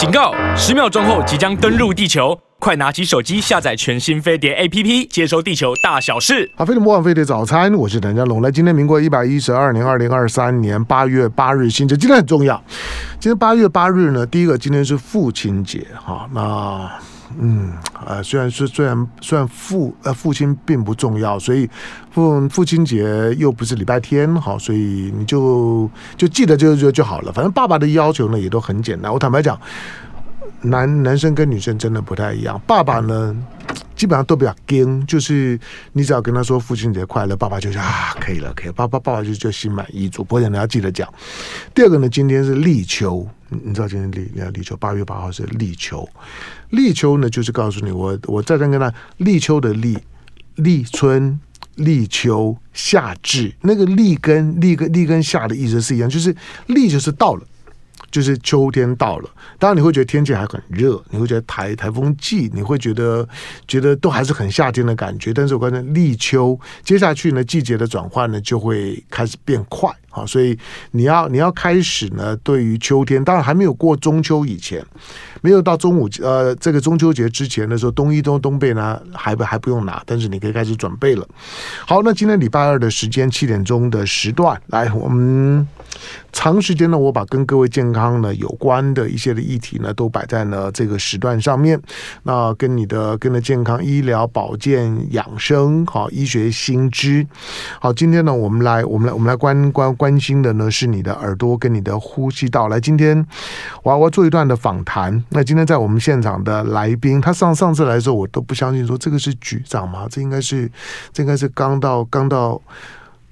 警告！十秒钟后即将登陆地球，快拿起手机下载全新飞碟 APP，接收地球大小事。好，飞碟魔王飞碟早餐，我是谭家龙。来，今天民国一百一十二年二零二三年八月八日，星期，今天很重要。今天八月八日呢，第一个今天是父亲节，哈，那。嗯，呃，虽然是虽然虽然父呃父亲并不重要，所以父父亲节又不是礼拜天，好，所以你就就记得就就就好了。反正爸爸的要求呢也都很简单。我坦白讲，男男生跟女生真的不太一样。爸爸呢，基本上都比较硬，就是你只要跟他说父亲节快乐，爸爸就说啊可以了，可以，爸爸爸爸就就心满意足。不过你要记得讲。第二个呢，今天是立秋。你知道今天立立秋，八月八号是立秋。立秋呢，就是告诉你，我我再三跟他立秋的立，立春、立秋、夏至，那个立跟立跟立跟夏的意思是一样，就是立就是到了。就是秋天到了，当然你会觉得天气还很热，你会觉得台台风季，你会觉得觉得都还是很夏天的感觉。但是我刚才立秋，接下去呢，季节的转换呢就会开始变快啊，所以你要你要开始呢，对于秋天，当然还没有过中秋以前，没有到中午呃这个中秋节之前的时候，冬衣冬冬被呢还不还不用拿，但是你可以开始准备了。好，那今天礼拜二的时间七点钟的时段，来我们。长时间呢，我把跟各位健康呢有关的一些的议题呢，都摆在了这个时段上面。那跟你的跟着健康、医疗、保健、养生，好，医学新知。好，今天呢，我们来，我们来，我们来关关关心的呢是你的耳朵跟你的呼吸道。来，今天我要做一段的访谈。那今天在我们现场的来宾，他上上次来的时候，我都不相信说这个是局长吗？这应该是这应该是刚到刚到。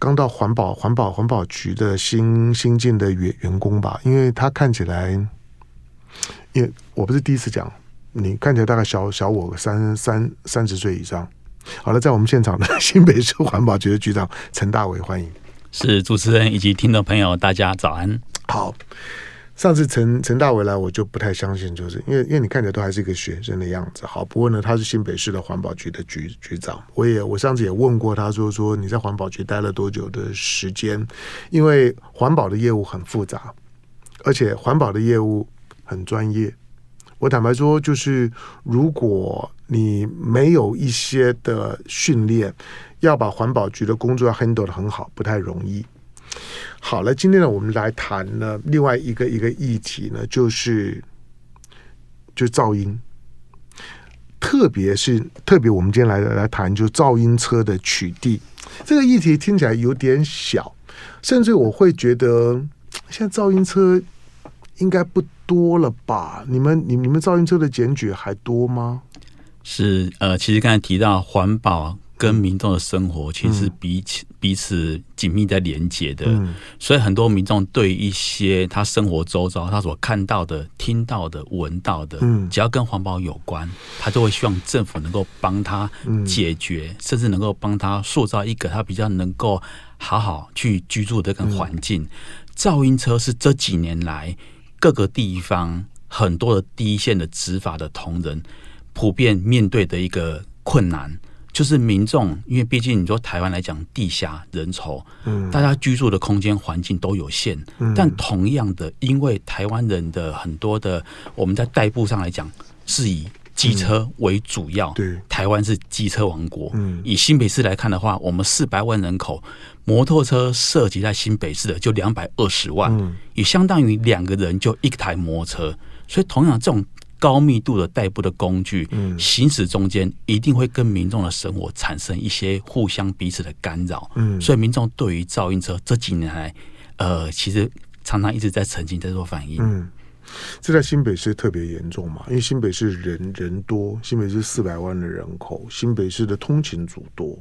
刚到环保环保环保局的新新进的员员工吧，因为他看起来，因为我不是第一次讲，你看起来大概小小我三三三十岁以上。好了，在我们现场的新北市环保局的局长陈大伟，欢迎。是主持人以及听众朋友，大家早安。好。上次陈陈大伟来，我就不太相信，就是因为因为你看起来都还是一个学生的样子。好，不过呢，他是新北市的环保局的局局长。我也我上次也问过他说说你在环保局待了多久的时间？因为环保的业务很复杂，而且环保的业务很专业。我坦白说，就是如果你没有一些的训练，要把环保局的工作要 handle 得很好，不太容易。好了，今天呢，我们来谈呢另外一个一个议题呢，就是就噪音，特别是特别，我们今天来来谈就噪音车的取缔这个议题，听起来有点小，甚至我会觉得现在噪音车应该不多了吧？你们你你们噪音车的检举还多吗？是呃，其实刚才提到环保。跟民众的生活其实彼此彼此紧密在连接的，所以很多民众对一些他生活周遭他所看到的、听到的、闻到的，只要跟环保有关，他就会希望政府能够帮他解决，甚至能够帮他塑造一个他比较能够好好去居住的一个环境。噪音车是这几年来各个地方很多的第一线的执法的同仁普遍面对的一个困难。就是民众，因为毕竟你说台湾来讲，地狭人稠，嗯，大家居住的空间环境都有限，嗯，但同样的，因为台湾人的很多的，我们在代步上来讲，是以机车为主要，对，台湾是机车王国，嗯，以新北市来看的话，我们四百万人口，摩托车涉及在新北市的就两百二十万，嗯，也相当于两个人就一台摩托车，所以同样这种。高密度的代步的工具，嗯行驶中间一定会跟民众的生活产生一些互相彼此的干扰。嗯，所以民众对于噪音车这几年来，呃，其实常常一直在澄清，在做反应。嗯，这在新北市特别严重嘛？因为新北市人人多，新北市四百万的人口，新北市的通勤族多，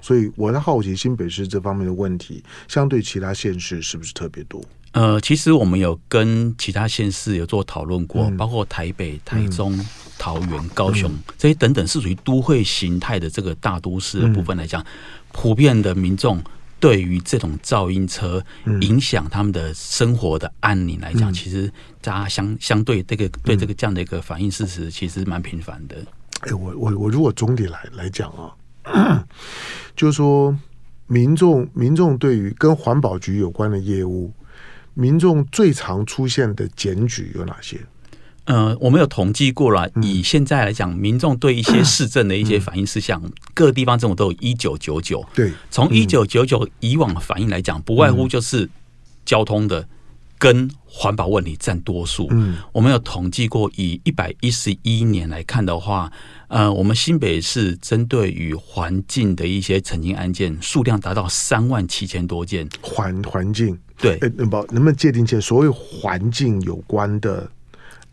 所以我在好奇新北市这方面的问题，相对其他县市是不是特别多？呃，其实我们有跟其他县市有做讨论过，嗯、包括台北、台中、嗯、桃园、高雄、嗯、这些等等，是属于都会形态的这个大都市的部分来讲，嗯、普遍的民众对于这种噪音车影响他们的生活的安宁来讲，嗯、其实大家相相对这个对这个这样的一个反应事实，其实蛮频繁的。哎，我我我如果总体来来讲啊，就是说民众民众对于跟环保局有关的业务。民众最常出现的检举有哪些？呃，我们有统计过了，以现在来讲，民众对一些市政的一些反应事项，各地方政府都有一九九九。对，从一九九九以往的反应来讲，不外乎就是交通的跟环保问题占多数。嗯，我们有统计过，以一百一十一年来看的话，呃，我们新北市针对与环境的一些澄清案件数量达到三万七千多件。环环境对，哎，能不能不能界定一些，所谓环境有关的？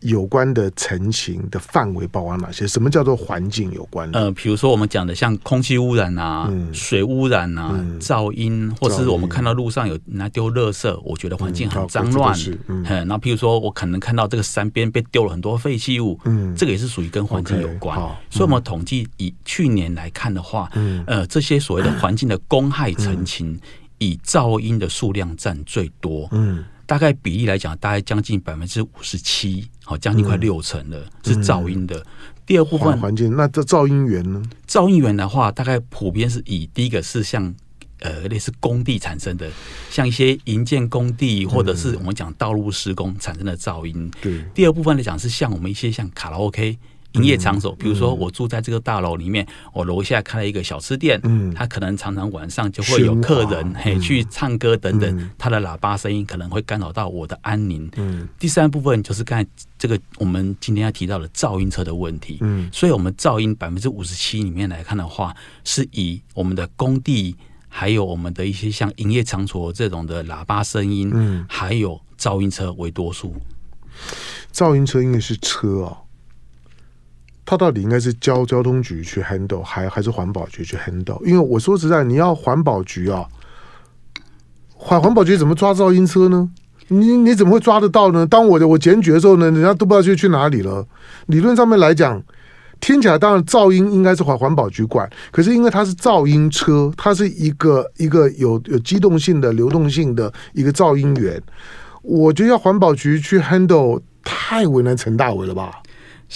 有关的成型的范围包括哪些？什么叫做环境有关的？呃，比如说我们讲的像空气污染啊、嗯、水污染啊、嗯、噪音，或者是我们看到路上有人丢垃圾，我觉得环境很脏乱。嗯，然后譬如说我可能看到这个山边被丢了很多废弃物，嗯，这个也是属于跟环境有关。Okay, 所以，我们统计以去年来看的话，嗯，呃，这些所谓的环境的公害成型，嗯、以噪音的数量占最多。嗯。大概比例来讲，大概将近百分之五十七，好，将近快六成了，嗯、是噪音的。第二部分环境，那这噪音源呢？噪音源的话，大概普遍是以第一个是像呃类似工地产生的，像一些营建工地或者是我们讲道路施工产生的噪音。对、嗯。第二部分来讲是像我们一些像卡拉 OK。营业场所，比如说我住在这个大楼里面，我楼下开了一个小吃店，嗯，他可能常常晚上就会有客人嘿去唱歌等等，他的喇叭声音可能会干扰到我的安宁。嗯，第三部分就是刚才这个我们今天要提到的噪音车的问题。嗯，所以我们噪音百分之五十七里面来看的话，是以我们的工地还有我们的一些像营业场所这种的喇叭声音，嗯，还有噪音车为多数。噪音车应该是车哦。它到底应该是交交通局去 handle，还还是环保局去 handle？因为我说实在，你要环保局啊，环环保局怎么抓噪音车呢？你你怎么会抓得到呢？当我的我检举的时候呢，人家都不知道去去哪里了。理论上面来讲，听起来当然噪音应该是环环保局管，可是因为它是噪音车，它是一个一个有有机动性的、流动性的一个噪音源，我觉得要环保局去 handle，太为难陈大伟了吧？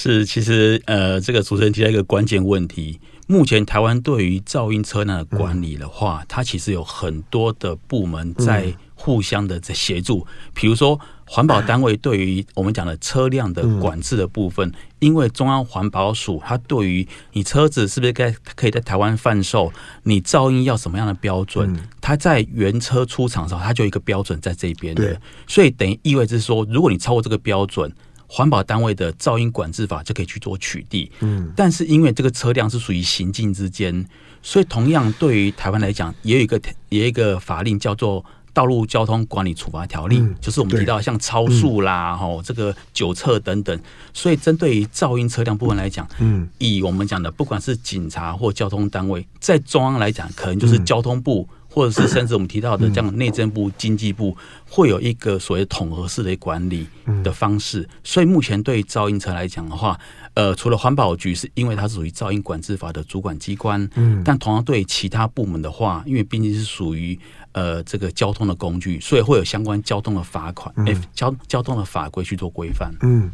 是，其实呃，这个主持人提到一个关键问题。目前台湾对于噪音车辆的管理的话，嗯、它其实有很多的部门在互相的在协助。比如说，环保单位对于我们讲的车辆的管制的部分，嗯、因为中央环保署它对于你车子是不是该可以在台湾贩售，你噪音要什么样的标准，它在原车出厂的时候，它就有一个标准在这边的。对所以等于意味着说，如果你超过这个标准。环保单位的噪音管制法就可以去做取缔，嗯，但是因为这个车辆是属于行进之间，所以同样对于台湾来讲，也有一个也有一个法令叫做《道路交通管理处罚条例》，嗯，就是我们提到像超速啦，吼、嗯、这个酒测等等，所以针对于噪音车辆部分来讲，嗯，以我们讲的不管是警察或交通单位，在中央来讲，可能就是交通部。或者是甚至我们提到的，这样内政部、经济部会有一个所谓统合式的管理的方式。所以目前对于噪音车来讲的话，呃，除了环保局是因为它是属于噪音管制法的主管机关，嗯，但同样对其他部门的话，因为毕竟是属于呃这个交通的工具，所以会有相关交通的罚款，哎，交交通的法规去做规范，嗯。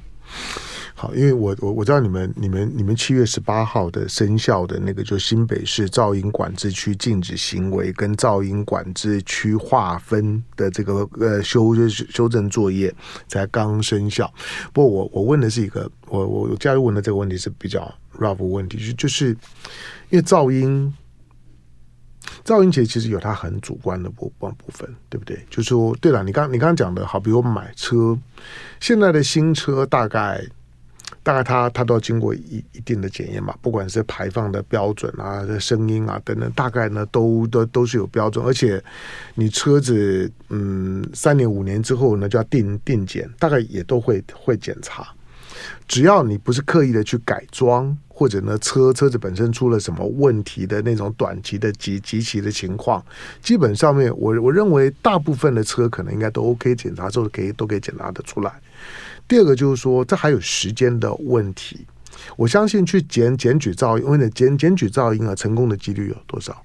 好，因为我我我知道你们你们你们七月十八号的生效的那个，就新北市噪音管制区禁止行为跟噪音管制区划分的这个呃修修正作业才刚生效。不过我我问的是一个，我我加入问的这个问题是比较 rough 问题，就就是因为噪音，噪音其实其实有它很主观的部部部分，对不对？就是说，对了，你刚你刚刚讲的好，比如买车，现在的新车大概。大概它它都要经过一一定的检验嘛，不管是排放的标准啊、声音啊等等，大概呢都都都是有标准，而且你车子嗯三年五年之后呢就要定定检，大概也都会会检查。只要你不是刻意的去改装，或者呢车车子本身出了什么问题的那种短期的急急期的情况，基本上面我我认为大部分的车可能应该都 OK，检查之后可以都可以检查得出来。第二个就是说，这还有时间的问题。我相信去检检举噪音，因为呢检检举噪音啊，成功的几率有多少？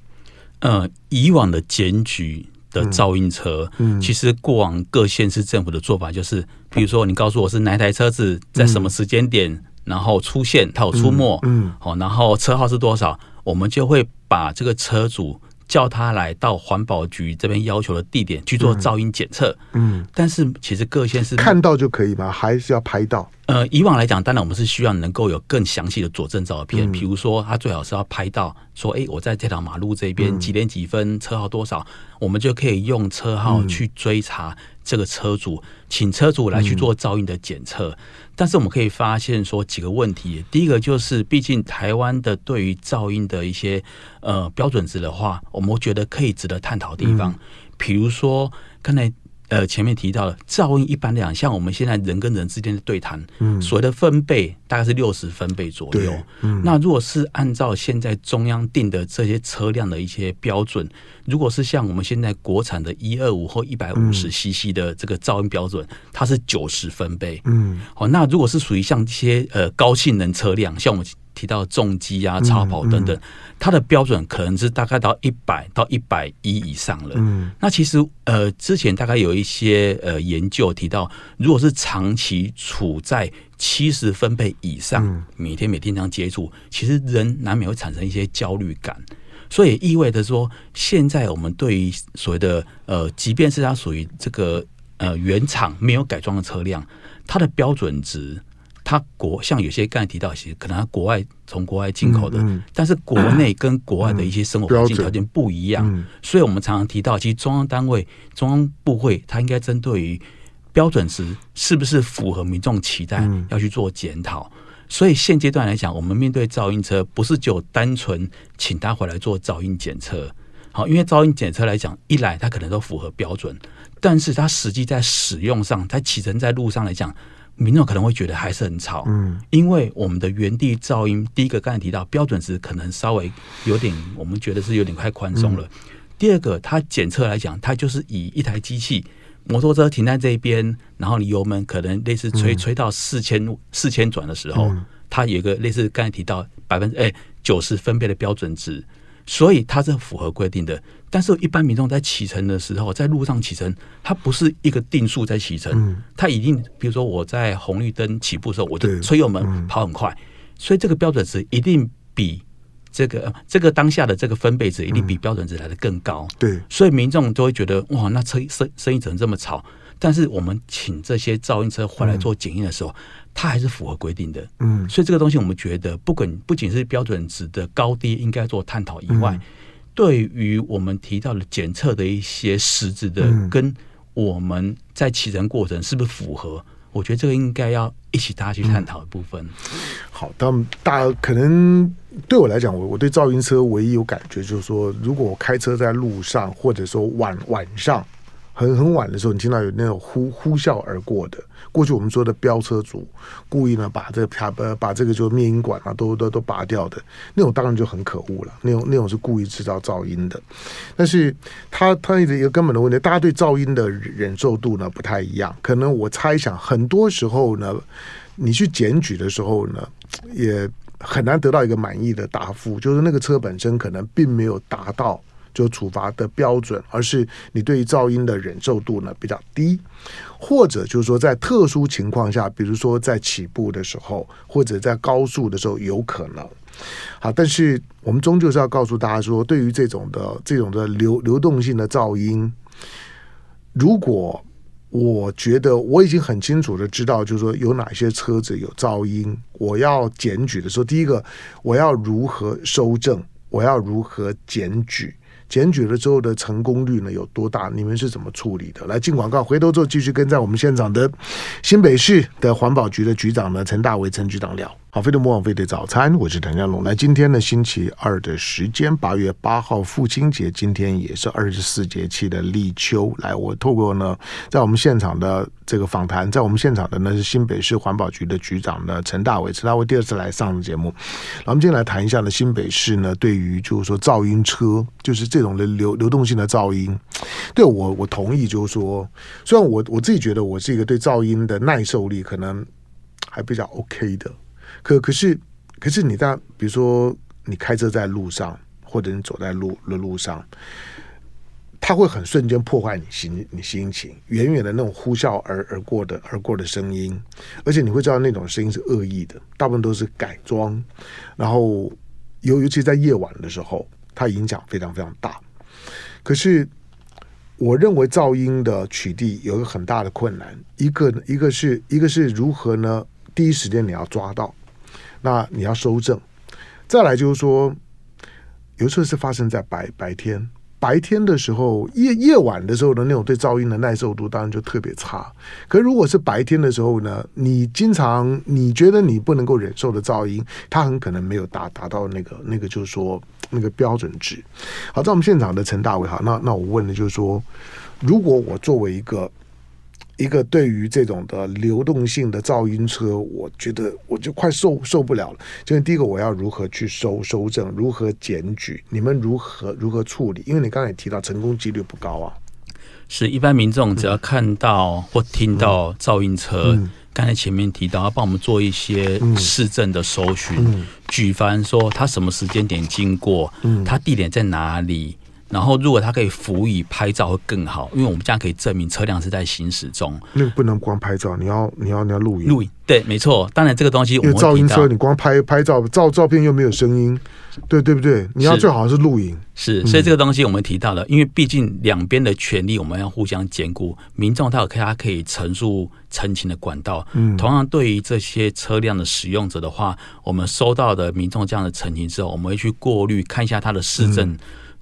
呃，以往的检举的噪音车，嗯，其实过往各县市政府的做法就是，比如说你告诉我是哪台车子在什么时间点，嗯、然后出现，它有出没，嗯，好，然后车号是多少，我们就会把这个车主。叫他来到环保局这边要求的地点去做噪音检测。嗯，但是其实各县市看到就可以吗？还是要拍到？呃，以往来讲，当然我们是需要能够有更详细的佐证照片，嗯、比如说他最好是要拍到说，哎，我在这条马路这边几点几分，车号多少，我们就可以用车号去追查这个车主，请车主来去做噪音的检测。但是我们可以发现说几个问题，第一个就是，毕竟台湾的对于噪音的一些呃标准值的话，我们觉得可以值得探讨的地方，比如说刚才。呃，前面提到了噪音，一般来讲，像我们现在人跟人之间的对谈，嗯，所谓的分贝大概是六十分贝左右。嗯，那如果是按照现在中央定的这些车辆的一些标准，如果是像我们现在国产的一二五或一百五十 CC 的这个噪音标准，它是九十分贝。嗯，好，那如果是属于像一些呃高性能车辆，像我们。提到重机啊、超跑等等，它的标准可能是大概到一百到一百一以上了。嗯，那其实呃，之前大概有一些呃研究提到，如果是长期处在七十分贝以上，每天每天这样接触，其实人难免会产生一些焦虑感。所以意味着说，现在我们对于所谓的呃，即便是它属于这个呃原厂没有改装的车辆，它的标准值。它国像有些刚才提到一些，可能它国外从国外进口的，嗯嗯、但是国内跟国外的一些生活环境条件不一样，嗯、所以我们常常提到，其实中央单位、中央部会，它应该针对于标准值是不是符合民众期待，要去做检讨。嗯、所以现阶段来讲，我们面对噪音车，不是就单纯请他回来做噪音检测，好，因为噪音检测来讲，一来它可能都符合标准，但是它实际在使用上，在启程在路上来讲。民众可能会觉得还是很吵，嗯，因为我们的原地噪音，第一个刚才提到标准值可能稍微有点，我们觉得是有点太宽松了。嗯、第二个，它检测来讲，它就是以一台机器，摩托车停在这边，然后你油门可能类似吹吹到四千四千转的时候，嗯、它有一个类似刚才提到百分之哎九十分贝的标准值。所以它是符合规定的，但是一般民众在启程的时候，在路上启程，它不是一个定速在启程，它一定，比如说我在红绿灯起步的时候，我就催油门跑很快，所以这个标准值一定比这个这个当下的这个分贝值一定比标准值来的更高。对，所以民众都会觉得哇，那车声声音怎么这么吵？但是我们请这些噪音车回来做检验的时候。它还是符合规定的，嗯，所以这个东西我们觉得，不管不仅是标准值的高低应该做探讨以外，嗯、对于我们提到的检测的一些实质的，跟我们在启程过程是不是符合，嗯、我觉得这个应该要一起大家去探讨的部分。嗯、好，但大家可能对我来讲，我我对噪音车唯一有感觉就是说，如果我开车在路上，或者说晚晚上。很很晚的时候，你听到有那种呼呼啸而过的，过去我们说的飙车族，故意呢把这个啪把把这个就灭音管啊都都都拔掉的那种，当然就很可恶了。那种那种是故意制造噪音的。但是它它的一个根本的问题，大家对噪音的忍受度呢不太一样。可能我猜想，很多时候呢，你去检举的时候呢，也很难得到一个满意的答复，就是那个车本身可能并没有达到。就处罚的标准，而是你对于噪音的忍受度呢比较低，或者就是说在特殊情况下，比如说在起步的时候，或者在高速的时候有可能。好，但是我们终究是要告诉大家说，对于这种的这种的流流动性的噪音，如果我觉得我已经很清楚的知道，就是说有哪些车子有噪音，我要检举的时候，第一个我要如何收证，我要如何检举。检举了之后的成功率呢有多大？你们是怎么处理的？来进广告，回头之后继续跟在我们现场的新北市的环保局的局长呢陈大为陈局长聊。好，飞碟魔王飞碟早餐，我是谭家龙。来，今天呢，星期二的时间，八月八号，父亲节，今天也是二十四节气的立秋。来，我透过呢，在我们现场的这个访谈，在我们现场的呢是新北市环保局的局长呢陈大伟，陈大伟第二次来上节目。那我们今天来谈一下呢，新北市呢对于就是说噪音车，就是这种的流流动性的噪音，对我我同意，就是说，虽然我我自己觉得我是一个对噪音的耐受力可能还比较 OK 的。可可是，可是你在比如说你开车在路上，或者你走在路的路上，它会很瞬间破坏你心你心情。远远的那种呼啸而而过的而过的声音，而且你会知道那种声音是恶意的，大部分都是改装。然后尤尤其在夜晚的时候，它影响非常非常大。可是我认为噪音的取缔有一个很大的困难，一个一个是一个是如何呢？第一时间你要抓到，那你要收证。再来就是说，有时候是发生在白白天。白天的时候，夜夜晚的时候的那种对噪音的耐受度当然就特别差。可如果是白天的时候呢，你经常你觉得你不能够忍受的噪音，它很可能没有达达到那个那个就是说那个标准值。好，在我们现场的陈大伟，哈，那那我问的就是说，如果我作为一个。一个对于这种的流动性的噪音车，我觉得我就快受受不了了。就是第一个，我要如何去收收证，如何检举？你们如何如何处理？因为你刚才也提到成功几率不高啊。是一般民众只要看到或听到噪音车，嗯、刚才前面提到要帮我们做一些市政的搜寻，嗯、举凡说他什么时间点经过，嗯、他地点在哪里。然后，如果它可以辅以拍照会更好，因为我们这样可以证明车辆是在行驶中。那个不能光拍照，你要你要你要录影。录影对，没错。当然，这个东西我们因为噪音车，你光拍拍照照照片又没有声音，对对不对？你要最好是录影。是，所以这个东西我们提到了，因为毕竟两边的权利我们要互相兼顾。民众他有他可以陈述陈情的管道，嗯，同样对于这些车辆的使用者的话，我们收到的民众这样的陈情之后，我们会去过滤看一下他的市政。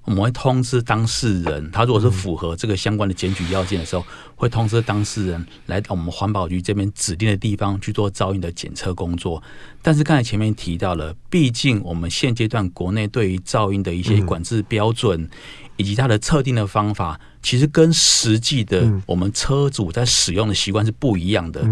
我们会通知当事人，他如果是符合这个相关的检举要件的时候，会通知当事人来到我们环保局这边指定的地方去做噪音的检测工作。但是刚才前面提到了，毕竟我们现阶段国内对于噪音的一些管制标准以及它的测定的方法，其实跟实际的我们车主在使用的习惯是不一样的。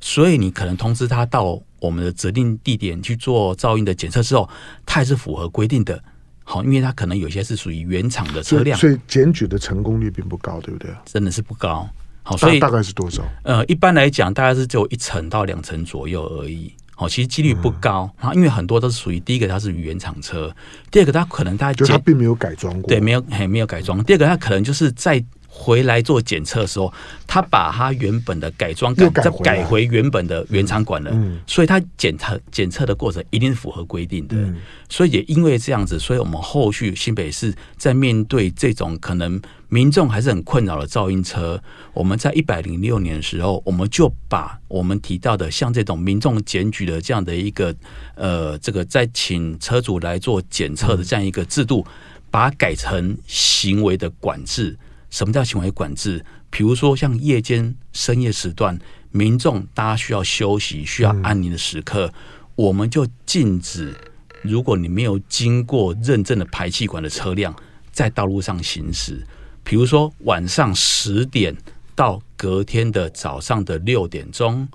所以你可能通知他到我们的指定地点去做噪音的检测之后，他还是符合规定的。好，因为它可能有些是属于原厂的车辆，所以检举的成功率并不高，对不对？真的是不高。好，所以大概是多少？呃，一般来讲，大概是只有一层到两层左右而已。好，其实几率不高。然后，因为很多都是属于第一个，它是原厂车；第二个，它可能大家就它并没有改装过，对，没有还没有改装。第二个，它可能就是在。回来做检测的时候，他把他原本的改装改再改回原本的原厂管了，所以他检测检测的过程一定是符合规定的。嗯、所以也因为这样子，所以我们后续新北市在面对这种可能民众还是很困扰的噪音车，我们在一百零六年的时候，我们就把我们提到的像这种民众检举的这样的一个呃，这个在请车主来做检测的这样一个制度，把它改成行为的管制。什么叫行为管制？比如说像夜间深夜时段，民众大家需要休息、需要安宁的时刻，我们就禁止，如果你没有经过认证的排气管的车辆在道路上行驶。比如说晚上十点到隔天的早上的六点钟，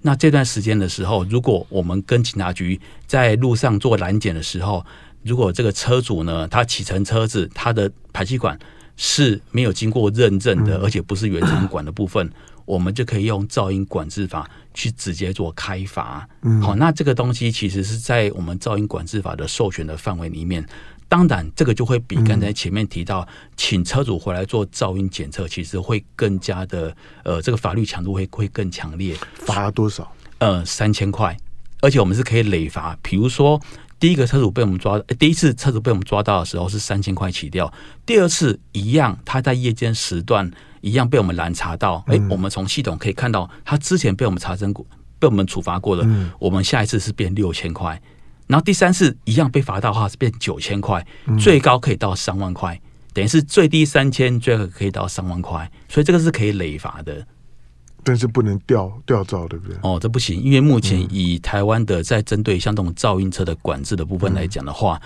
那这段时间的时候，如果我们跟警察局在路上做拦检的时候，如果这个车主呢，他启程车子，他的排气管。是没有经过认证的，而且不是原厂管的部分，我们就可以用噪音管制法去直接做开罚。好，那这个东西其实是在我们噪音管制法的授权的范围里面。当然，这个就会比刚才前面提到请车主回来做噪音检测，其实会更加的呃，这个法律强度会会更强烈。罚多少？呃，三千块，而且我们是可以累罚。比如说。第一个车主被我们抓，第一次车主被我们抓到的时候是三千块起掉。第二次一样，他在夜间时段一样被我们拦查到。哎，我们从系统可以看到，他之前被我们查证过，被我们处罚过的。我们下一次是变六千块，然后第三次一样被罚到的话是变九千块，最高可以到三万块，等于是最低三千，最后可以到三万块，所以这个是可以累罚的。但是不能吊吊照，对不对？哦，这不行，因为目前以台湾的在针对像这种噪音车的管制的部分来讲的话，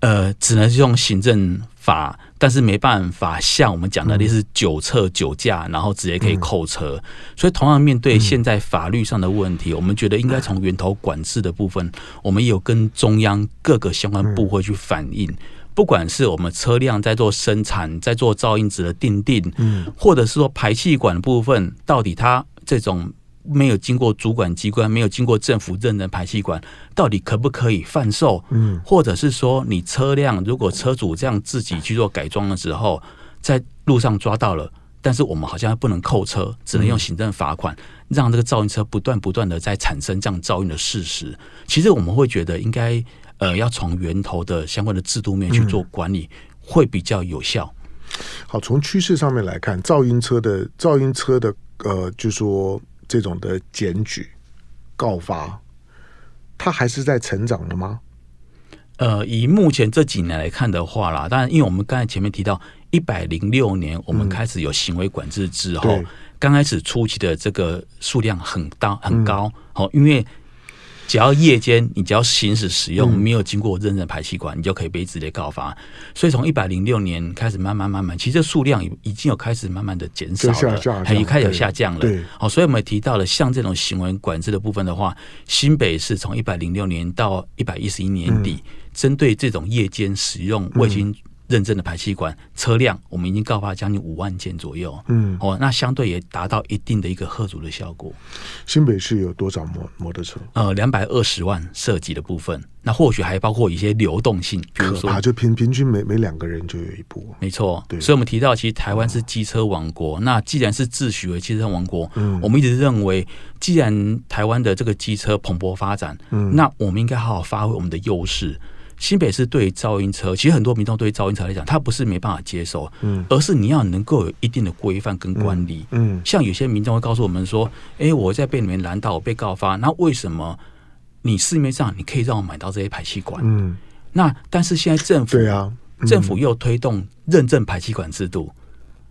嗯、呃，只能是用行政法，但是没办法像我们讲的，类似酒测、酒驾，然后直接可以扣车。嗯、所以，同样面对现在法律上的问题，嗯、我们觉得应该从源头管制的部分，我们也有跟中央各个相关部会去反映。嗯不管是我们车辆在做生产，在做噪音值的定定，嗯，或者是说排气管的部分，到底它这种没有经过主管机关、没有经过政府认证排气管，到底可不可以贩售？嗯，或者是说你车辆如果车主这样自己去做改装的时候，在路上抓到了，但是我们好像不能扣车，只能用行政罚款，让这个噪音车不断不断的在产生这样噪音的事实。其实我们会觉得应该。呃，要从源头的相关的制度面去做管理，嗯、会比较有效。好，从趋势上面来看，噪音车的噪音车的呃，就说这种的检举告发，它还是在成长的吗？呃，以目前这几年来看的话啦，当然，因为我们刚才前面提到，一百零六年我们开始有行为管制之后，刚、嗯、开始初期的这个数量很大很高，好、嗯，因为。只要夜间，你只要行驶使用没有经过认证排气管，嗯、你就可以被直接告发。所以从一百零六年开始，慢慢慢慢，其实这数量已经有开始慢慢的减少了，还开始有下降了。对，好，所以我们提到了像这种行为管制的部分的话，新北市从一百零六年到一百一十一年底，针、嗯、对这种夜间使用卫星。认证的排气管车辆，我们已经告发将近五万件左右。嗯，哦，那相对也达到一定的一个贺阻的效果。新北市有多少摩摩托车？呃，两百二十万涉及的部分，那或许还包括一些流动性，比如说，就平平均每每两个人就有一部。没错，对。所以我们提到，其实台湾是机车王国。那既然是自诩为机车王国，嗯，我们一直认为，既然台湾的这个机车蓬勃发展，嗯，那我们应该好好发挥我们的优势。新北市对于噪音车，其实很多民众对于噪音车来讲，他不是没办法接受，嗯，而是你要能够有一定的规范跟管理，嗯，像有些民众会告诉我们说，哎，我在被你们拦到，我被告发，那为什么你市面上你可以让我买到这些排气管？嗯，那但是现在政府对啊，政府又推动认证排气管制度。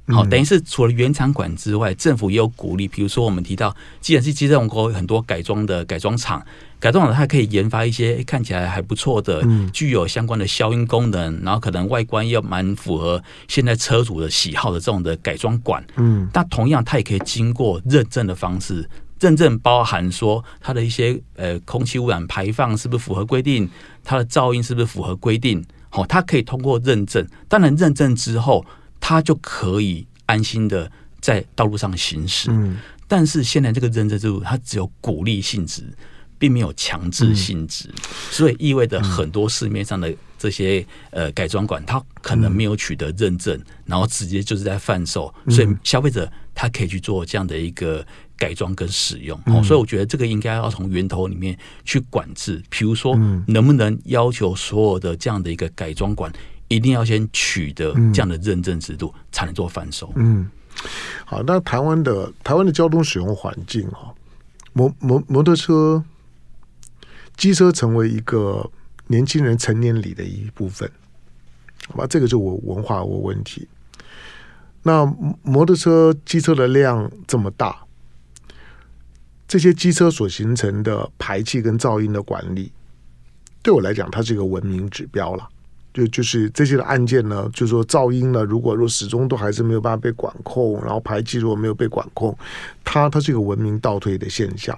好，等于是除了原厂管之外，政府也有鼓励。比如说，我们提到，既然是机车王国，很多改装的改装厂，改装厂它可以研发一些看起来还不错的，具有相关的消音功能，然后可能外观又蛮符合现在车主的喜好的这种的改装管。嗯，但同样，它也可以经过认证的方式，认证包含说它的一些呃空气污染排放是不是符合规定，它的噪音是不是符合规定。好，它可以通过认证。当然，认证之后。他就可以安心的在道路上行驶，嗯，但是现在这个认证制度，它只有鼓励性质，并没有强制性质，嗯，所以意味着很多市面上的这些呃改装馆，它可能没有取得认证，然后直接就是在贩售，所以消费者他可以去做这样的一个改装跟使用，哦，所以我觉得这个应该要从源头里面去管制，比如说能不能要求所有的这样的一个改装管。一定要先取得这样的认证制度，才能做贩售。嗯，好，那台湾的台湾的交通使用环境啊，摩摩摩托车、机车成为一个年轻人成年礼的一部分，好吧？这个就我文化我问题。那摩托车、机车的量这么大，这些机车所形成的排气跟噪音的管理，对我来讲，它是一个文明指标了。就就是这些的案件呢，就是说噪音呢，如果若始终都还是没有办法被管控，然后排气如果没有被管控，它它是一个文明倒退的现象。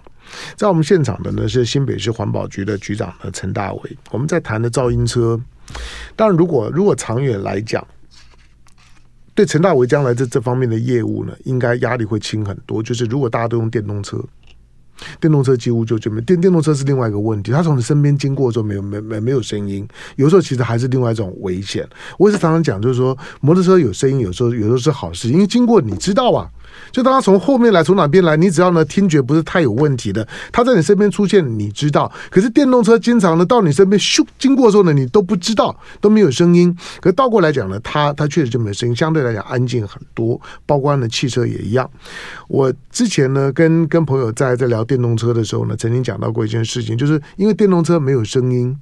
在我们现场的呢是新北市环保局的局长呢陈大为，我们在谈的噪音车，当然如果如果长远来讲，对陈大为将来这这方面的业务呢，应该压力会轻很多。就是如果大家都用电动车。电动车几乎就就没电电动车是另外一个问题，它从你身边经过的时候没有没没没有声音，有时候其实还是另外一种危险。我也是常常讲，就是说摩托车有声音，有时候有时候是好事，因为经过你知道啊。就当他从后面来，从哪边来，你只要呢听觉不是太有问题的，他在你身边出现，你知道。可是电动车经常呢到你身边咻经过的时候呢，你都不知道，都没有声音。可倒过来讲呢，它它确实就没有声音，相对来讲安静很多。包括呢汽车也一样。我之前呢跟跟朋友在在聊电动车的时候呢，曾经讲到过一件事情，就是因为电动车没有声音，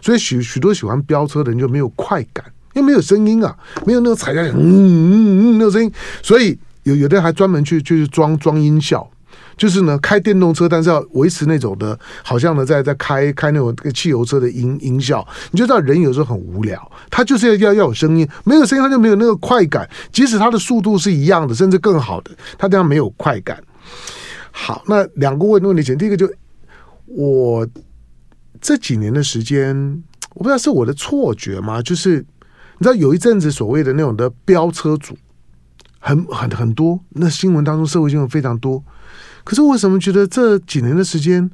所以许许多喜欢飙车的人就没有快感，因为没有声音啊，没有那个踩下去，嗯嗯嗯，没有声音，所以。有有的人还专门去就是装装音效，就是呢开电动车，但是要维持那种的，好像呢在在开开那种汽油车的音音效。你就知道人有时候很无聊，他就是要要要有声音，没有声音他就没有那个快感，即使他的速度是一样的，甚至更好的，他这样没有快感。好，那两个问问题，前第一个就我这几年的时间，我不知道是我的错觉吗？就是你知道有一阵子所谓的那种的飙车主。很很很多，那新闻当中社会新闻非常多，可是为什么觉得这几年的时间，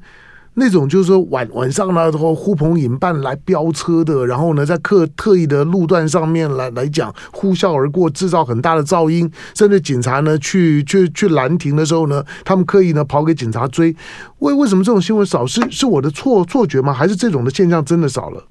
那种就是说晚晚上呢，然后呼朋引伴来飙车的，然后呢在特特意的路段上面来来讲呼啸而过，制造很大的噪音，甚至警察呢去去去拦停的时候呢，他们刻意呢跑给警察追，为为什么这种新闻少？是是我的错错觉吗？还是这种的现象真的少了？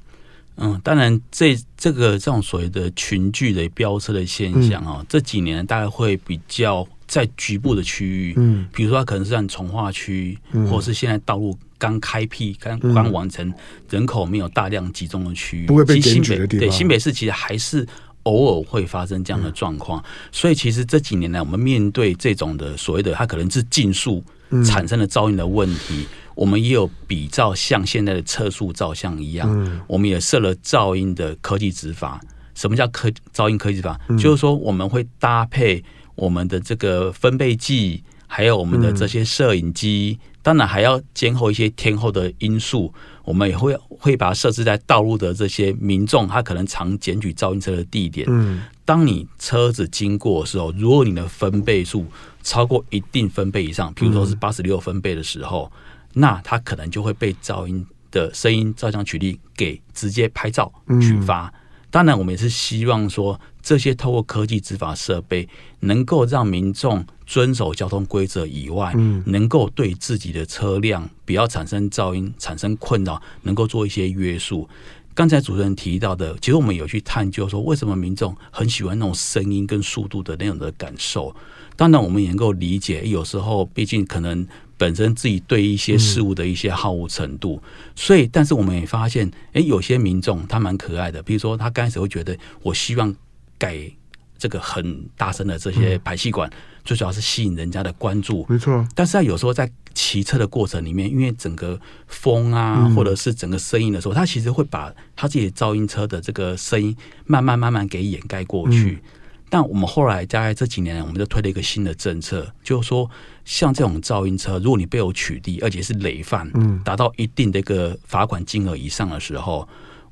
嗯，当然这，这这个这种所谓的群聚的飙车的现象啊，嗯、这几年大概会比较在局部的区域，嗯，比如说它可能是在从化区，嗯、或是现在道路刚开辟、刚刚完成、人口没有大量集中的区域，不会被检举的地方。对，新北市其实还是偶尔会发生这样的状况。嗯、所以其实这几年来，我们面对这种的所谓的它可能是竞速产生的噪音的问题，嗯、我们也有比照像现在的测速照相一样，嗯、我们也设了噪音的科技执法。什么叫科噪音科技执法？嗯、就是说我们会搭配。我们的这个分贝计，还有我们的这些摄影机，嗯、当然还要监控一些天候的因素。我们也会会把它设置在道路的这些民众他可能常检举噪音车的地点。嗯，当你车子经过的时候，如果你的分贝数超过一定分贝以上，譬如说是八十六分贝的时候，嗯、那它可能就会被噪音的声音照相取缔给直接拍照取发。嗯、当然，我们也是希望说。这些透过科技执法设备，能够让民众遵守交通规则以外，嗯，能够对自己的车辆不要产生噪音、产生困扰，能够做一些约束。刚才主持人提到的，其实我们有去探究说，为什么民众很喜欢那种声音跟速度的那种的感受。当然，我们也能够理解，有时候毕竟可能本身自己对一些事物的一些好恶程度，嗯、所以，但是我们也发现，哎，有些民众他蛮可爱的，比如说他刚开始会觉得，我希望。改这个很大声的这些排气管，嗯、最主要是吸引人家的关注，没错。但是他有时候在骑车的过程里面，因为整个风啊，嗯、或者是整个声音的时候，他其实会把他自己的噪音车的这个声音慢慢慢慢给掩盖过去。嗯、但我们后来大概这几年，我们就推了一个新的政策，就是说，像这种噪音车，如果你被我取缔，而且是累犯，嗯，达到一定的一个罚款金额以上的时候。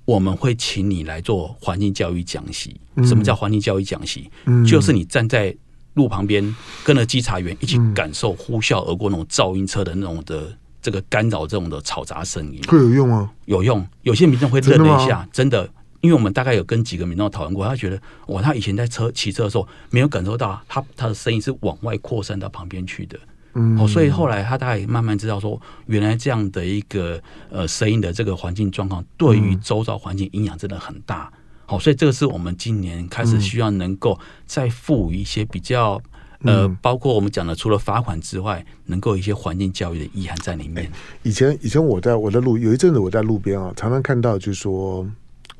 我们会请你来做环境教育讲习。什么叫环境教育讲习？嗯、就是你站在路旁边，跟着稽查员一起感受呼啸而过那种噪音车的那种的这个干扰这种的嘈杂声音。会有用吗？有用。有些民众会愣了一下，真的，因为我们大概有跟几个民众讨论过，他觉得哇，他以前在车骑车的时候没有感受到他他的声音是往外扩散到旁边去的。嗯，哦，所以后来他大概慢慢知道说，原来这样的一个呃声音的这个环境状况，对于周遭环境影响真的很大。好，所以这个是我们今年开始需要能够再赋予一些比较呃，包括我们讲的除了罚款之外，能够一些环境教育的意涵在里面。以前以前我在我在路有一阵子我在路边啊，常常看到就是说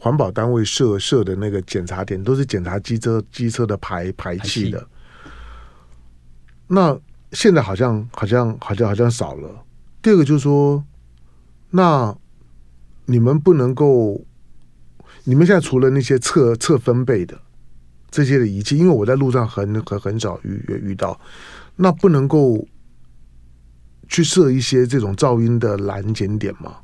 环保单位设设的那个检查点，都是检查机车机车的排排气的。那现在好像好像好像好像少了。第二个就是说，那你们不能够，你们现在除了那些测测分贝的这些的仪器，因为我在路上很很很少遇遇到，那不能够去设一些这种噪音的拦检点吗？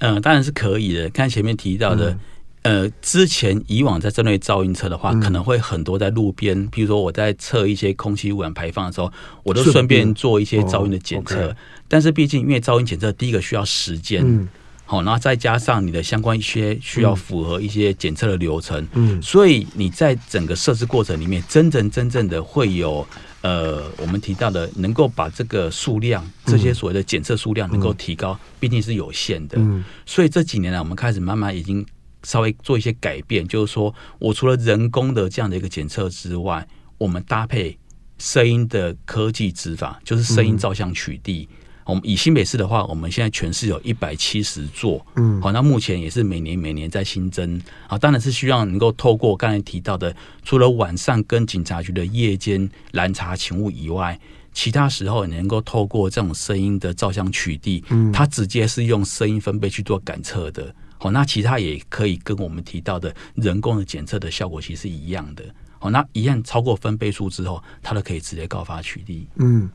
嗯，当然是可以的。刚前面提到的。嗯呃，之前以往在针对噪音车的话，可能会很多在路边，比如说我在测一些空气污染排放的时候，我都顺便做一些噪音的检测。但是毕竟因为噪音检测，第一个需要时间，好，然后再加上你的相关一些需要符合一些检测的流程，嗯，所以你在整个设置过程里面，真正真正的会有呃，我们提到的能够把这个数量，这些所谓的检测数量能够提高，毕竟是有限的。所以这几年来，我们开始慢慢已经。稍微做一些改变，就是说我除了人工的这样的一个检测之外，我们搭配声音的科技执法，就是声音照相取缔。嗯、我们以新北市的话，我们现在全市有一百七十座，嗯，好，那目前也是每年每年在新增啊，当然是希望能够透过刚才提到的，除了晚上跟警察局的夜间拦查勤务以外，其他时候也能够透过这种声音的照相取缔，嗯，它直接是用声音分贝去做感测的。好，那其他也可以跟我们提到的人工的检测的效果其实是一样的。好，那一样超过分贝数之后，他都可以直接告发取缔。嗯，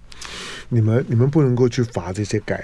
你们你们不能够去罚这些改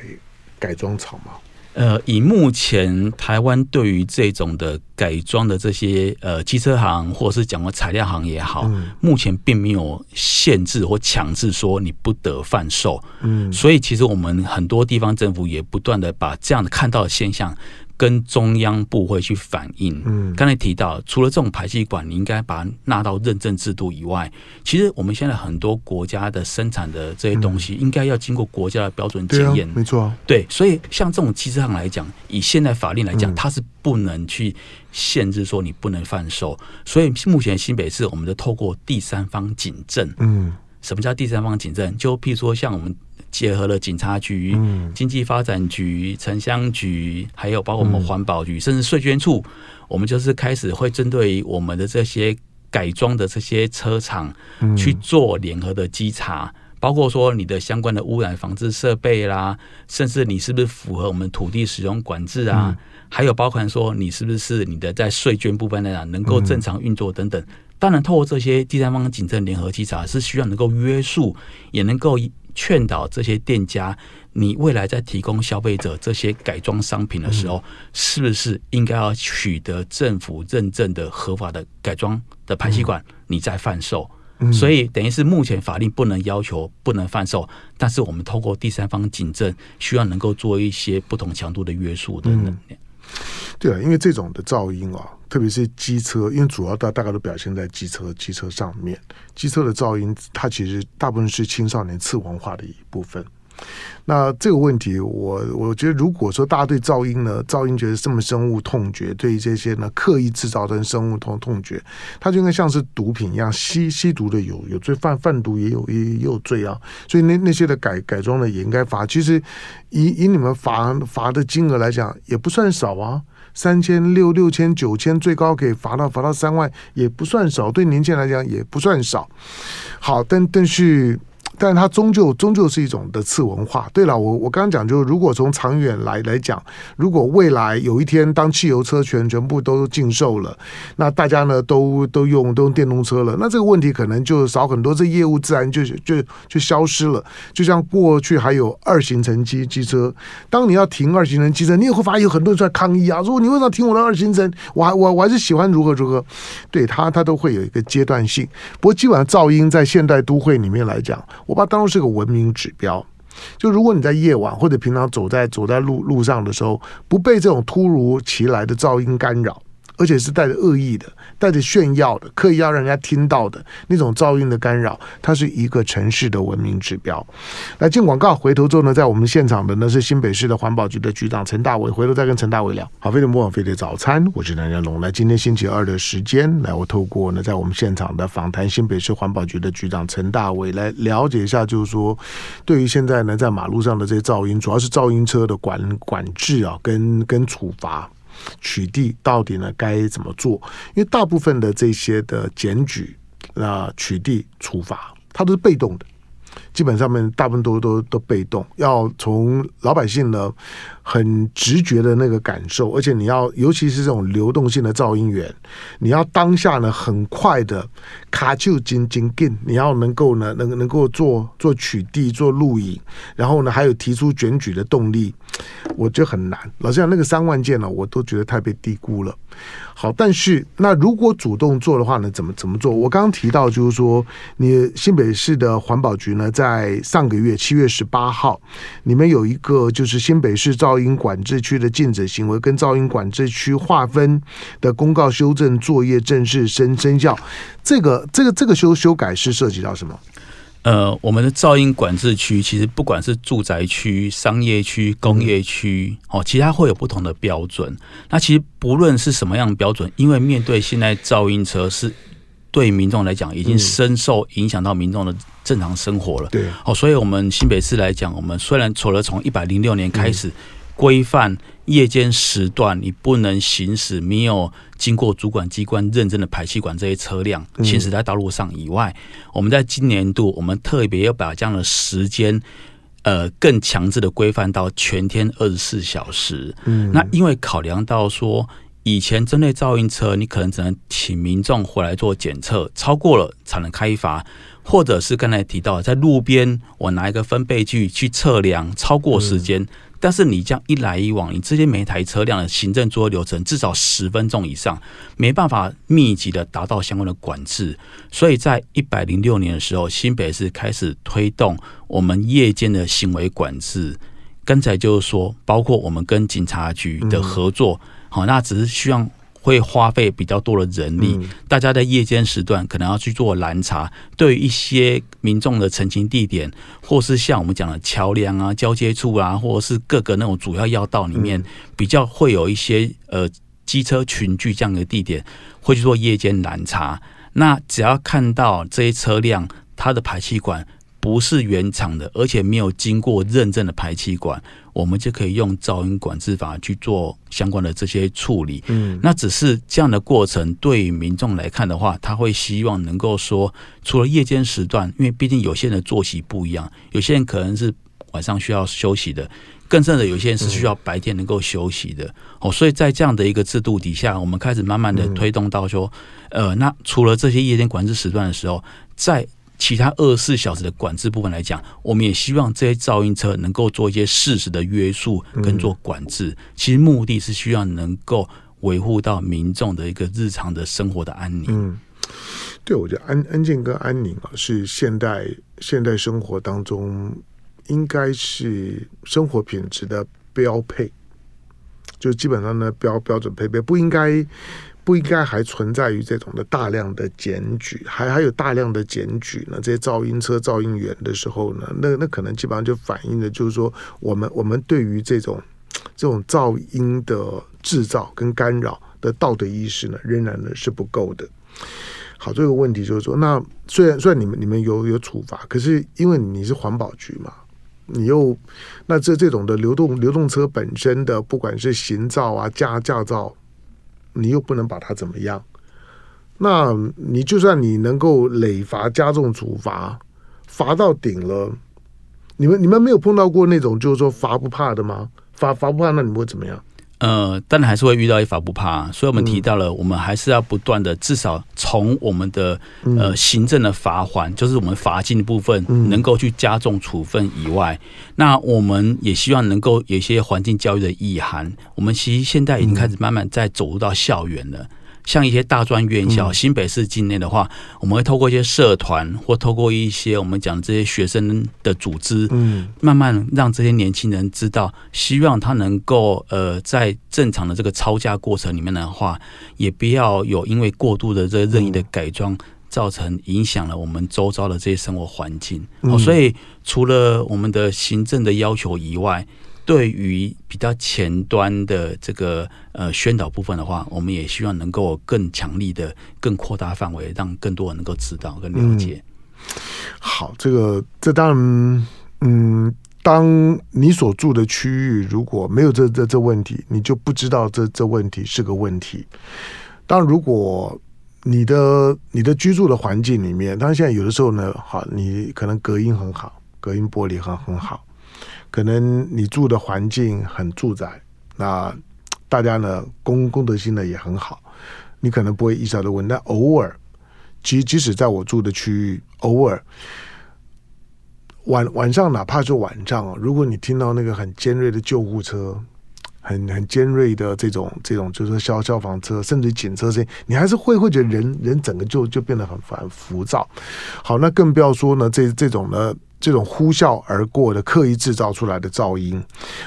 改装厂吗？呃，以目前台湾对于这种的改装的这些呃机车行或者是讲过材料行也好，嗯、目前并没有限制或强制说你不得贩售。嗯，所以其实我们很多地方政府也不断的把这样的看到的现象。跟中央部会去反映。嗯，刚才提到，除了这种排气管，你应该把它纳到认证制度以外，其实我们现在很多国家的生产的这些东西，应该要经过国家的标准检验。没错，对，所以像这种机制上来讲，以现在法令来讲，它是不能去限制说你不能贩售。所以目前新北市，我们就透过第三方警政，嗯。什么叫第三方警政？就譬如说，像我们结合了警察局、嗯、经济发展局、城乡局，还有包括我们环保局，嗯、甚至税捐处，我们就是开始会针对于我们的这些改装的这些车厂去做联合的稽查。包括说你的相关的污染防治设备啦，甚至你是不是符合我们土地使用管制啊？嗯、还有包括说你是不是你的在税捐部分来讲能够正常运作等等。当然，透过这些第三方警政联合稽查，是需要能够约束，也能够劝导这些店家，你未来在提供消费者这些改装商品的时候，是不是应该要取得政府认证的合法的改装的排气管，你再贩售？所以等于是目前法令不能要求不能贩售，但是我们透过第三方警政，需要能够做一些不同强度的约束的能力。对啊，因为这种的噪音啊，特别是机车，因为主要大大概都表现在机车机车上面，机车的噪音，它其实大部分是青少年次文化的一部分。那这个问题，我我觉得，如果说大家对噪音呢，噪音觉得这么深恶痛绝，对于这些呢刻意制造的深恶痛痛绝，它就应该像是毒品一样，吸吸毒的有有罪，贩贩毒也有也也有罪啊。所以那那些的改改装的也应该罚。其实以以你们罚罚的金额来讲，也不算少啊，三千六六千九千，最高可以罚到罚到三万，也不算少。对年轻人来讲也不算少。好，但但是。但它终究终究是一种的次文化。对了，我我刚刚讲，就是如果从长远来来讲，如果未来有一天当汽油车全全部都禁售了，那大家呢都都用都用电动车了，那这个问题可能就少很多，这业务自然就就就消失了。就像过去还有二行程机机车，当你要停二行程机车，你也会发现有很多人出来抗议啊，说你为什么停我的二行程？我还我我还是喜欢如何如何。对它它都会有一个阶段性。不过基本上噪音在现代都会里面来讲。我把它当成是个文明指标，就如果你在夜晚或者平常走在走在路路上的时候，不被这种突如其来的噪音干扰。而且是带着恶意的、带着炫耀的、刻意要让人家听到的那种噪音的干扰，它是一个城市的文明指标。来进广告，回头之后呢，在我们现场的呢是新北市的环保局的局长陈大伟，回头再跟陈大伟聊。好，飞碟模仿飞的早餐，我是梁家龙。来，今天星期二的时间，来我透过呢在我们现场的访谈新北市环保局的局长陈大伟，来了解一下，就是说对于现在呢在马路上的这些噪音，主要是噪音车的管管制啊，跟跟处罚。取缔到底呢该怎么做？因为大部分的这些的检举啊、取缔、处罚，它都是被动的，基本上面大部分都都都被动，要从老百姓呢。很直觉的那个感受，而且你要，尤其是这种流动性的噪音源，你要当下呢很快的卡就紧紧紧，你要能够呢能能够做做取缔、做录影，然后呢还有提出检举的动力，我觉得很难。老实讲，那个三万件呢，我都觉得太被低估了。好，但是那如果主动做的话呢，怎么怎么做？我刚刚提到就是说，你新北市的环保局呢，在上个月七月十八号，你们有一个就是新北市造噪音管制区的禁止行为跟噪音管制区划分的公告修正作业正式生生效。这个这个这个修修改是涉及到什么？呃，我们的噪音管制区其实不管是住宅区、商业区、工业区，哦，其他会有不同的标准。那其实不论是什么样的标准，因为面对现在噪音车是对民众来讲已经深受影响到民众的正常生活了。对，哦，所以我们新北市来讲，我们虽然除了从一百零六年开始。规范夜间时段，你不能行驶没有经过主管机关认证的排气管这些车辆行驶在道路上以外，我们在今年度，我们特别要把这样的时间，呃，更强制的规范到全天二十四小时。嗯，那因为考量到说，以前针对噪音车，你可能只能请民众回来做检测，超过了才能开罚，或者是刚才提到在路边，我拿一个分贝计去测量超过时间。但是你这样一来一往，你这些每台车辆的行政作业流程至少十分钟以上，没办法密集的达到相关的管制。所以在一百零六年的时候，新北市开始推动我们夜间的行为管制。刚才就是说，包括我们跟警察局的合作，好，那只是需要。会花费比较多的人力，大家在夜间时段可能要去做拦查，对于一些民众的陈情地点，或是像我们讲的桥梁啊、交接处啊，或者是各个那种主要要道里面，比较会有一些呃机车群聚这样的地点，会去做夜间拦查。那只要看到这些车辆。它的排气管不是原厂的，而且没有经过认证的排气管，我们就可以用噪音管制法去做相关的这些处理。嗯，那只是这样的过程，对于民众来看的话，他会希望能够说，除了夜间时段，因为毕竟有些人的作息不一样，有些人可能是晚上需要休息的。更甚的，有些人是需要白天能够休息的哦，所以在这样的一个制度底下，我们开始慢慢的推动到说，呃，那除了这些夜间管制时段的时候，在其他二十四小时的管制部分来讲，我们也希望这些噪音车能够做一些适时的约束跟做管制。其实目的是希望能够维护到民众的一个日常的生活的安宁。嗯，对，我觉得安安静跟安宁啊，是现代现代生活当中。应该是生活品质的标配，就基本上呢标标准配备，不应该不应该还存在于这种的大量的检举，还还有大量的检举呢，这些噪音车、噪音源的时候呢，那那可能基本上就反映的就是说，我们我们对于这种这种噪音的制造跟干扰的道德意识呢，仍然呢是不够的。好，这个问题就是说，那虽然虽然你们你们有有处罚，可是因为你是环保局嘛。你又那这这种的流动流动车本身的，不管是行照啊、驾驾照，你又不能把他怎么样？那你就算你能够累罚加重处罚，罚到顶了，你们你们没有碰到过那种就是说罚不怕的吗？罚罚不怕，那你们会怎么样？呃，当然还是会遇到一法不怕，所以我们提到了，我们还是要不断的，至少从我们的呃行政的罚款，就是我们罚金的部分，能够去加重处分以外，那我们也希望能够有一些环境教育的意涵。我们其实现在已经开始慢慢在走入到校园了。像一些大专院校，新北市境内的话，我们会透过一些社团，或透过一些我们讲这些学生的组织，嗯，慢慢让这些年轻人知道，希望他能够呃，在正常的这个操驾过程里面的话，也不要有因为过度的这个任意的改装，造成影响了我们周遭的这些生活环境。哦，所以除了我们的行政的要求以外，对于比较前端的这个呃宣导部分的话，我们也希望能够更强力的、更扩大范围，让更多人能够知道跟了解。好，这个这当然，嗯，当你所住的区域如果没有这这这问题，你就不知道这这问题是个问题。当如果你的你的居住的环境里面，当然现在有的时候呢，好，你可能隔音很好，隔音玻璃很很好。可能你住的环境很住宅，那大家呢公公德心呢也很好，你可能不会意识到的问题。但偶尔，即即使在我住的区域，偶尔晚晚上，哪怕是晚上，如果你听到那个很尖锐的救护车，很很尖锐的这种这种，就是消消防车，甚至警车声，你还是会会觉得人人整个就就变得很烦浮躁。好，那更不要说呢，这这种呢。这种呼啸而过的刻意制造出来的噪音，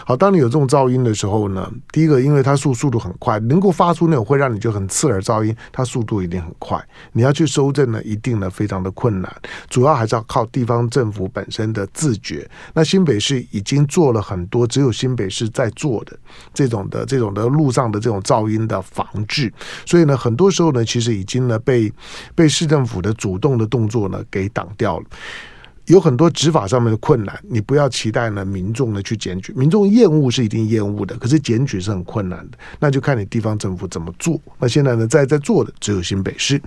好，当你有这种噪音的时候呢，第一个，因为它速速度很快，能够发出那种会让你就很刺耳噪音，它速度一定很快，你要去收正呢，一定呢非常的困难，主要还是要靠地方政府本身的自觉。那新北市已经做了很多，只有新北市在做的这种的这种的路上的这种噪音的防治，所以呢，很多时候呢，其实已经呢被被市政府的主动的动作呢给挡掉了。有很多执法上面的困难，你不要期待呢民众呢去检举，民众厌恶是一定厌恶的，可是检举是很困难的，那就看你地方政府怎么做。那现在呢在在做的只有新北市。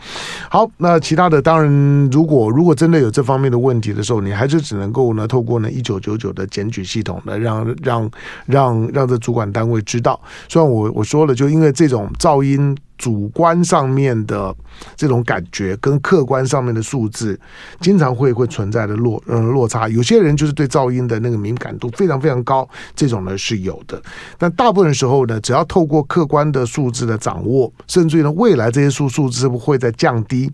好，那其他的当然，如果如果真的有这方面的问题的时候，你还是只能够呢透过呢一九九九的检举系统呢，让让让让这主管单位知道。虽然我我说了，就因为这种噪音。主观上面的这种感觉跟客观上面的数字，经常会会存在的落嗯落差。有些人就是对噪音的那个敏感度非常非常高，这种呢是有的。但大部分时候呢，只要透过客观的数字的掌握，甚至于呢未来这些数数字不会再降低，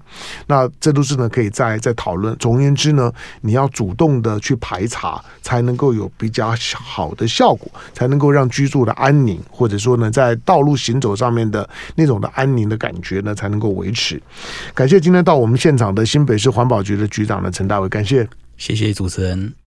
那这都是呢可以再再讨论。总而言之呢，你要主动的去排查，才能够有比较好的效果，才能够让居住的安宁，或者说呢在道路行走上面的那种的。安宁的感觉呢，才能够维持。感谢今天到我们现场的新北市环保局的局长呢，陈大伟，感谢，谢谢主持人。